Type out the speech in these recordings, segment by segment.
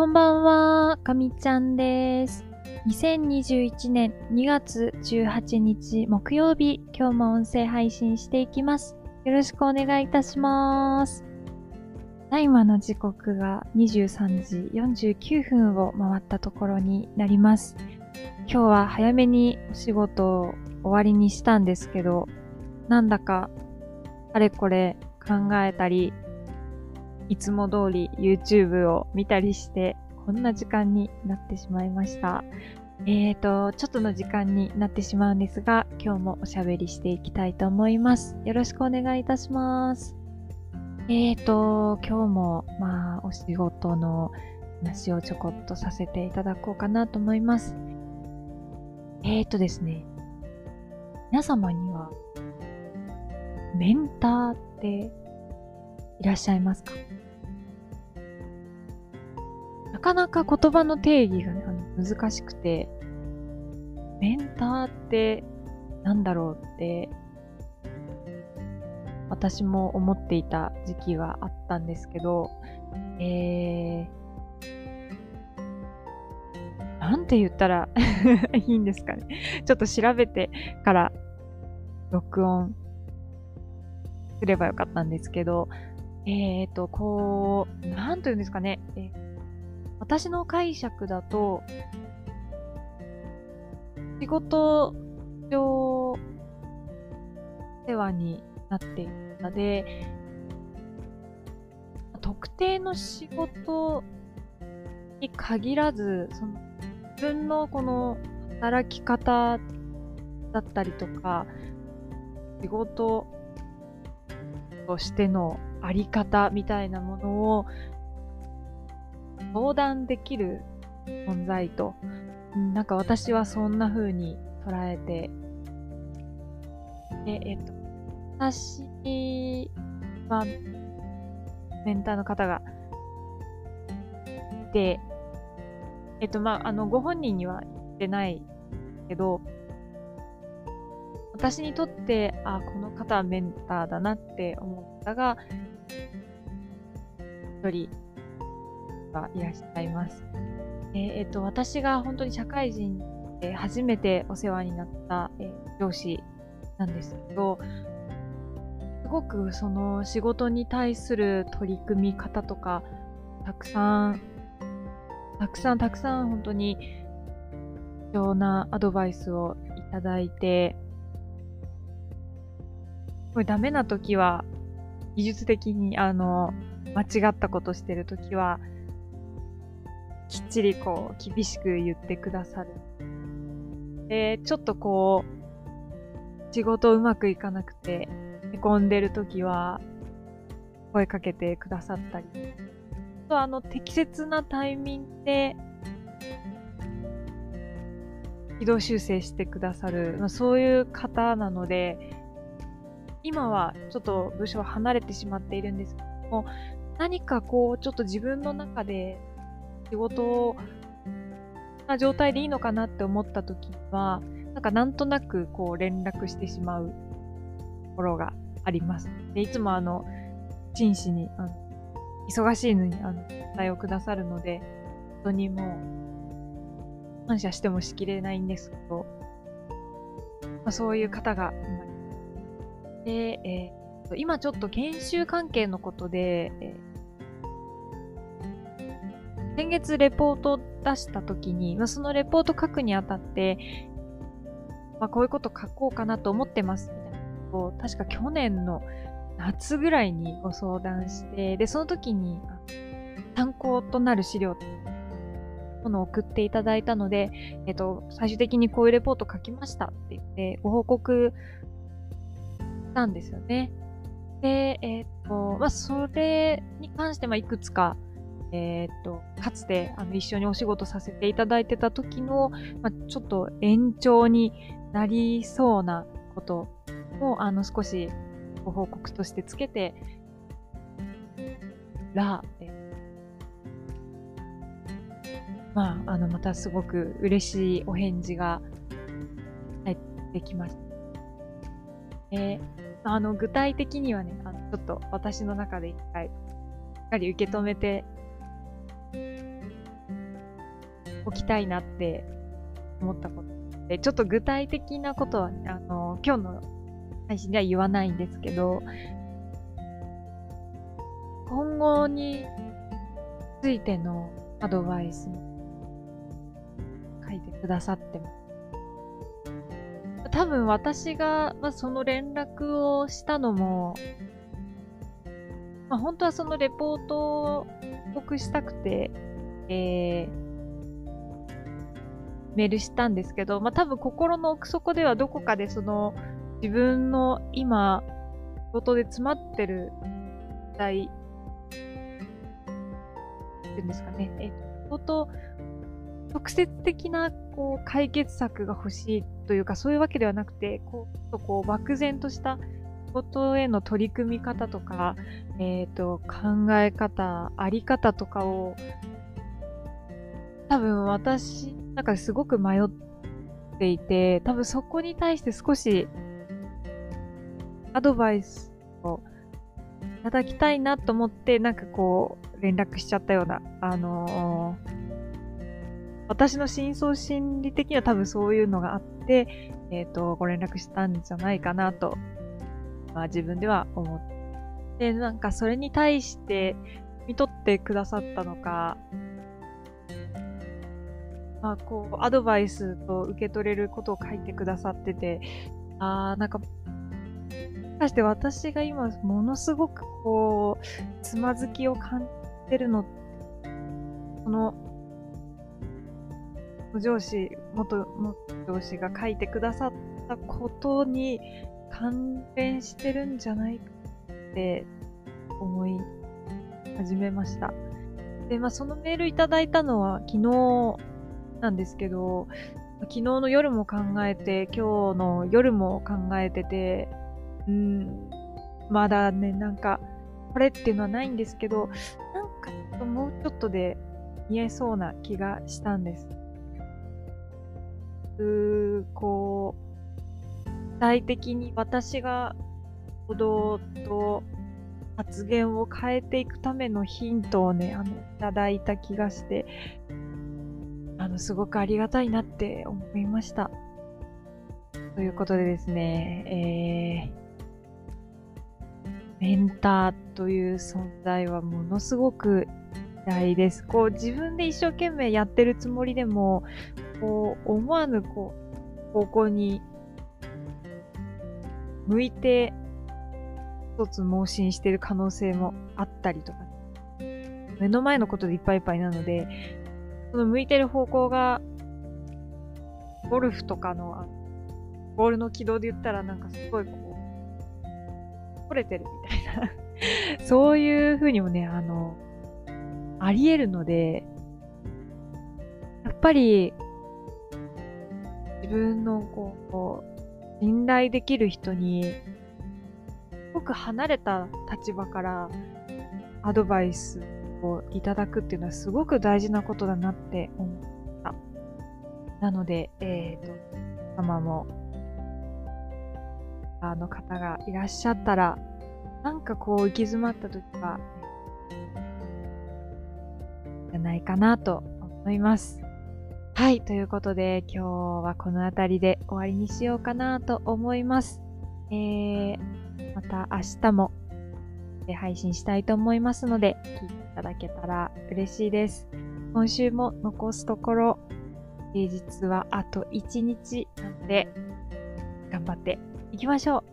こんばんは、かみちゃんです。2021年2月18日木曜日、今日も音声配信していきます。よろしくお願いいたします。大麻の時刻が23時49分を回ったところになります。今日は早めにお仕事を終わりにしたんですけど、なんだかあれこれ考えたり、いつも通り YouTube を見たりして、こんな時間になってしまいました。えーと、ちょっとの時間になってしまうんですが、今日もおしゃべりしていきたいと思います。よろしくお願いいたします。えーと、今日も、まあ、お仕事の話をちょこっとさせていただこうかなと思います。えーとですね、皆様には、メンターっていらっしゃいますか？かなか言葉の定義が、ね、あの難しくて、メンターってなんだろうって、私も思っていた時期があったんですけど、えー、なんて言ったら いいんですかね。ちょっと調べてから録音すればよかったんですけど、えーと、こう、なんと言うんですかね。えー私の解釈だと、仕事上世話になっているので、特定の仕事に限らず、その自分のこの働き方だったりとか、仕事としてのあり方みたいなものを相談できる存在と、なんか私はそんな風に捉えて、で、えっと、私は、メンターの方がいて、えっと、まあ、あの、ご本人には言ってないけど、私にとって、あ、この方はメンターだなって思ったが、一人がいらっしゃいます。えーえっと、私が本当に社会人で初めてお世話になった、えー上司なんですけど、すごくその仕事に対する取り組み方とか、たくさん、たくさんたくさん本当に貴重なアドバイスをいただいて、これダメな時は、技術的にあの、間違ったことしてる時は、きっちりこう、厳しく言ってくださる。で、ちょっとこう、仕事うまくいかなくて、へこんでる時は、声かけてくださったり。あと、あの、適切なタイミングで、軌道修正してくださる、まあ、そういう方なので、今はちょっと部署は離れてしまっているんですけども、何かこう、ちょっと自分の中で仕事な状態でいいのかなって思った時は、なんかなんとなくこう連絡してしまうところがあります。で、いつもあの、真摯に、あの忙しいのにあの、答えをくださるので、本当にもう、感謝してもしきれないんですけど、まあ、そういう方がいます。で、えー今ちょっと研修関係のことで、えー先月レポート出した時に、まあ、そのレポート書くにあたって、まあ、こういうこと書こうかなと思ってますみたいなことを確か去年の夏ぐらいにご相談して、で、その時に参考となる資料ものを送っていただいたので、えっと、最終的にこういうレポート書きましたって言ってご報告したんですよね。で、えっと、まあ、それに関して、ま、いくつか、えーっと、かつてあの一緒にお仕事させていただいてた時の、まあ、ちょっと延長になりそうなことをあの少しご報告としてつけてら、えまあ、あのまたすごく嬉しいお返事が入ってきました。えあの具体的にはねあの、ちょっと私の中で一回しっかり受け止めておきたいなって思ったことで、ちょっと具体的なことは、あの、今日の配信では言わないんですけど、今後についてのアドバイス書いてくださってます。多分私が、まあ、その連絡をしたのも、まあ、本当はそのレポートを僕したくて、えー、メールしたんですけど、まあ、多分心の奥底ではどこかでその自分の今、仕事で詰まってる時代っていうんですかね、えっ、ー、と、直接的なこう解決策が欲しいというか、そういうわけではなくて、こう、こう漠然としたことへの取り組み方とか、えっ、ー、と、考え方、あり方とかを、多分私の中ですごく迷っていて、多分そこに対して少しアドバイスをいただきたいなと思って、なんかこう、連絡しちゃったような、あのー、私の深層心理的には多分そういうのがあって、えっ、ー、と、ご連絡したんじゃないかなと、まあ自分では思って、なんかそれに対して見取ってくださったのか、まあこう、アドバイスと受け取れることを書いてくださってて、ああ、なんかもしかして私が今ものすごくこう、つまずきを感じてるの、この、上司、元、元上司が書いてくださったことに関連してるんじゃないかって思い始めました。で、まあそのメールいただいたのは昨日なんですけど、昨日の夜も考えて、今日の夜も考えてて、うん、まだね、なんか、これっていうのはないんですけど、なんかもうちょっとで言えそうな気がしたんです。うこう、具体的に私が行動と発言を変えていくためのヒントをね、あの、いただいた気がして、の、すごくありがたいなって思いました。ということでですね、えー、メンターという存在はものすごく偉大です。こう自分で一生懸命やってるつもりでも、こう思わぬこう方向に向いて一つ盲信してる可能性もあったりとか、目の前のことでいっぱいいっぱいなので、その向いてる方向が、ゴルフとかの、ボールの軌道で言ったらなんかすごいこう、取れてるみたいな。そういう風にもね、あの、あり得るので、やっぱり、自分のこう、こう信頼できる人に、すごく離れた立場からアドバイスをいただくっていうのはすごく大事なことだなって思った。なので、えっ、ー、と、様もあの方がいらっしゃったら、なんかこう行き詰まった時は、じゃないかなと思います。はい、ということで今日はこの辺りで終わりにしようかなと思います。えー、また明日も配信したいと思いますので、聞いてただけたら嬉しいです。今週も残すところ、平日はあと1日なので、頑張っていきましょう。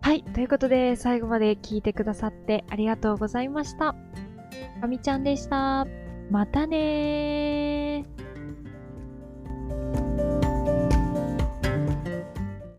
はい。ということで、最後まで聞いてくださってありがとうございました。かみちゃんでした。またねー。